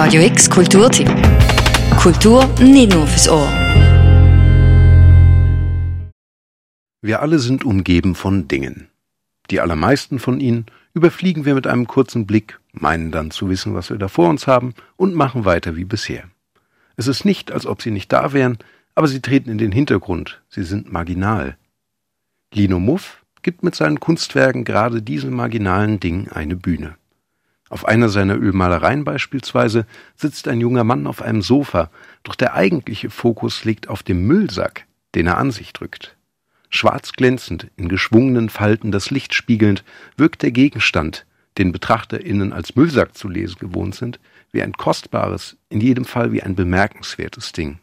Radio X Kulturtipp. Kultur nicht nur fürs Ohr. Wir alle sind umgeben von Dingen. Die allermeisten von ihnen überfliegen wir mit einem kurzen Blick, meinen dann zu wissen, was wir da vor uns haben und machen weiter wie bisher. Es ist nicht, als ob sie nicht da wären, aber sie treten in den Hintergrund, sie sind marginal. Lino Muff gibt mit seinen Kunstwerken gerade diesen marginalen Dingen eine Bühne. Auf einer seiner Ölmalereien beispielsweise sitzt ein junger Mann auf einem Sofa, doch der eigentliche Fokus liegt auf dem Müllsack, den er an sich drückt. Schwarz glänzend, in geschwungenen Falten das Licht spiegelnd, wirkt der Gegenstand, den BetrachterInnen als Müllsack zu lesen gewohnt sind, wie ein kostbares, in jedem Fall wie ein bemerkenswertes Ding.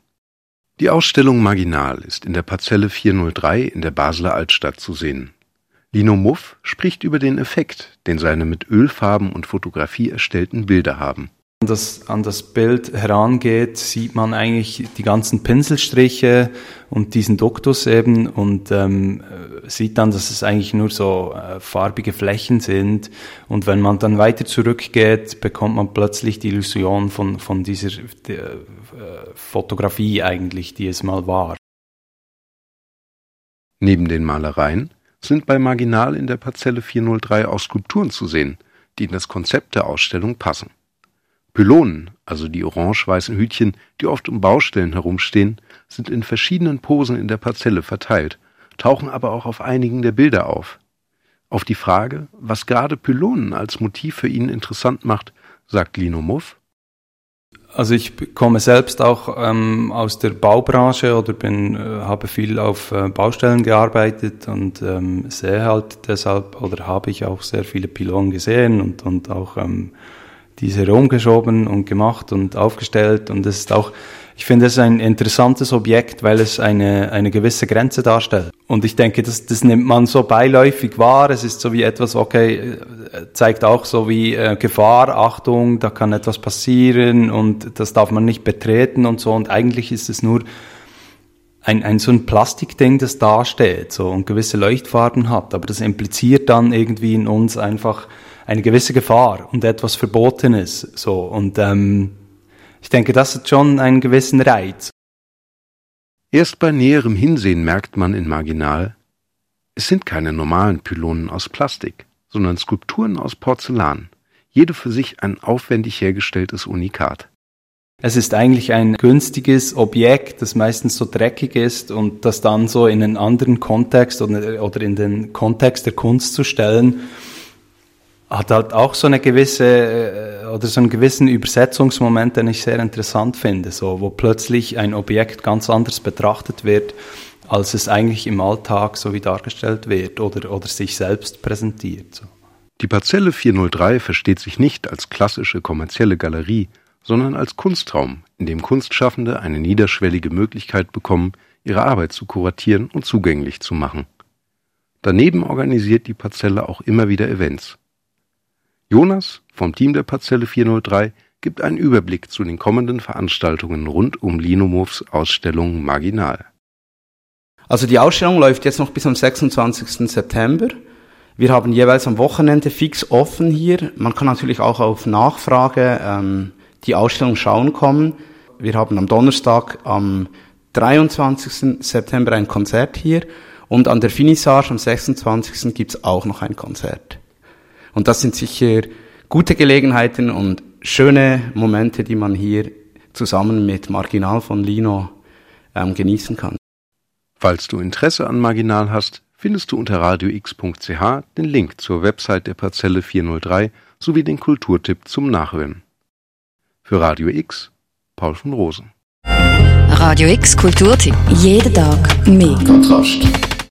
Die Ausstellung Marginal ist in der Parzelle 403 in der Basler Altstadt zu sehen. Lino Muff spricht über den Effekt, den seine mit Ölfarben und Fotografie erstellten Bilder haben. Wenn das an das Bild herangeht, sieht man eigentlich die ganzen Pinselstriche und diesen Duktus eben und ähm, sieht dann, dass es eigentlich nur so äh, farbige Flächen sind. Und wenn man dann weiter zurückgeht, bekommt man plötzlich die Illusion von, von dieser der, äh, Fotografie eigentlich, die es mal war. Neben den Malereien sind bei Marginal in der Parzelle 403 auch Skulpturen zu sehen, die in das Konzept der Ausstellung passen. Pylonen, also die orange-weißen Hütchen, die oft um Baustellen herumstehen, sind in verschiedenen Posen in der Parzelle verteilt, tauchen aber auch auf einigen der Bilder auf. Auf die Frage, was gerade Pylonen als Motiv für ihn interessant macht, sagt Lino Muff. Also ich komme selbst auch ähm, aus der Baubranche oder bin, äh, habe viel auf äh, Baustellen gearbeitet und ähm, sehe halt deshalb oder habe ich auch sehr viele Pylonen gesehen und, und auch ähm, diese rumgeschoben und gemacht und aufgestellt. Und es ist auch ich finde es ein interessantes Objekt, weil es eine, eine gewisse Grenze darstellt. Und ich denke, das, das nimmt man so beiläufig wahr. Es ist so wie etwas, okay, äh, zeigt auch so wie äh, Gefahr, Achtung, da kann etwas passieren und das darf man nicht betreten und so. Und eigentlich ist es nur ein, ein so ein Plastikding, das da steht so, und gewisse Leuchtfarben hat. Aber das impliziert dann irgendwie in uns einfach eine gewisse Gefahr und etwas Verbotenes. So. Und ähm, ich denke, das hat schon einen gewissen Reiz. Erst bei näherem Hinsehen merkt man in Marginal, es sind keine normalen Pylonen aus Plastik, sondern Skulpturen aus Porzellan, jede für sich ein aufwendig hergestelltes Unikat. Es ist eigentlich ein günstiges Objekt, das meistens so dreckig ist und das dann so in einen anderen Kontext oder, oder in den Kontext der Kunst zu stellen, hat halt auch so eine gewisse äh, oder so einen gewissen Übersetzungsmoment, den ich sehr interessant finde, so wo plötzlich ein Objekt ganz anders betrachtet wird, als es eigentlich im Alltag so wie dargestellt wird oder oder sich selbst präsentiert. So. Die Parzelle 403 versteht sich nicht als klassische kommerzielle Galerie, sondern als Kunstraum, in dem Kunstschaffende eine niederschwellige Möglichkeit bekommen, ihre Arbeit zu kuratieren und zugänglich zu machen. Daneben organisiert die Parzelle auch immer wieder Events. Jonas vom Team der Parzelle 403 gibt einen Überblick zu den kommenden Veranstaltungen rund um Linomovs Ausstellung Marginal. Also die Ausstellung läuft jetzt noch bis am 26. September. Wir haben jeweils am Wochenende fix offen hier. Man kann natürlich auch auf Nachfrage ähm, die Ausstellung schauen kommen. Wir haben am Donnerstag am 23. September ein Konzert hier und an der Finissage am 26. gibt's auch noch ein Konzert. Und das sind sicher gute Gelegenheiten und schöne Momente, die man hier zusammen mit Marginal von Lino ähm, genießen kann. Falls du Interesse an Marginal hast, findest du unter radiox.ch den Link zur Website der Parzelle 403 sowie den Kulturtipp zum Nachhören. Für Radio X, Paul von Rosen. Radio X Kulturtipp. Jeden Tag mehr. Kontrast.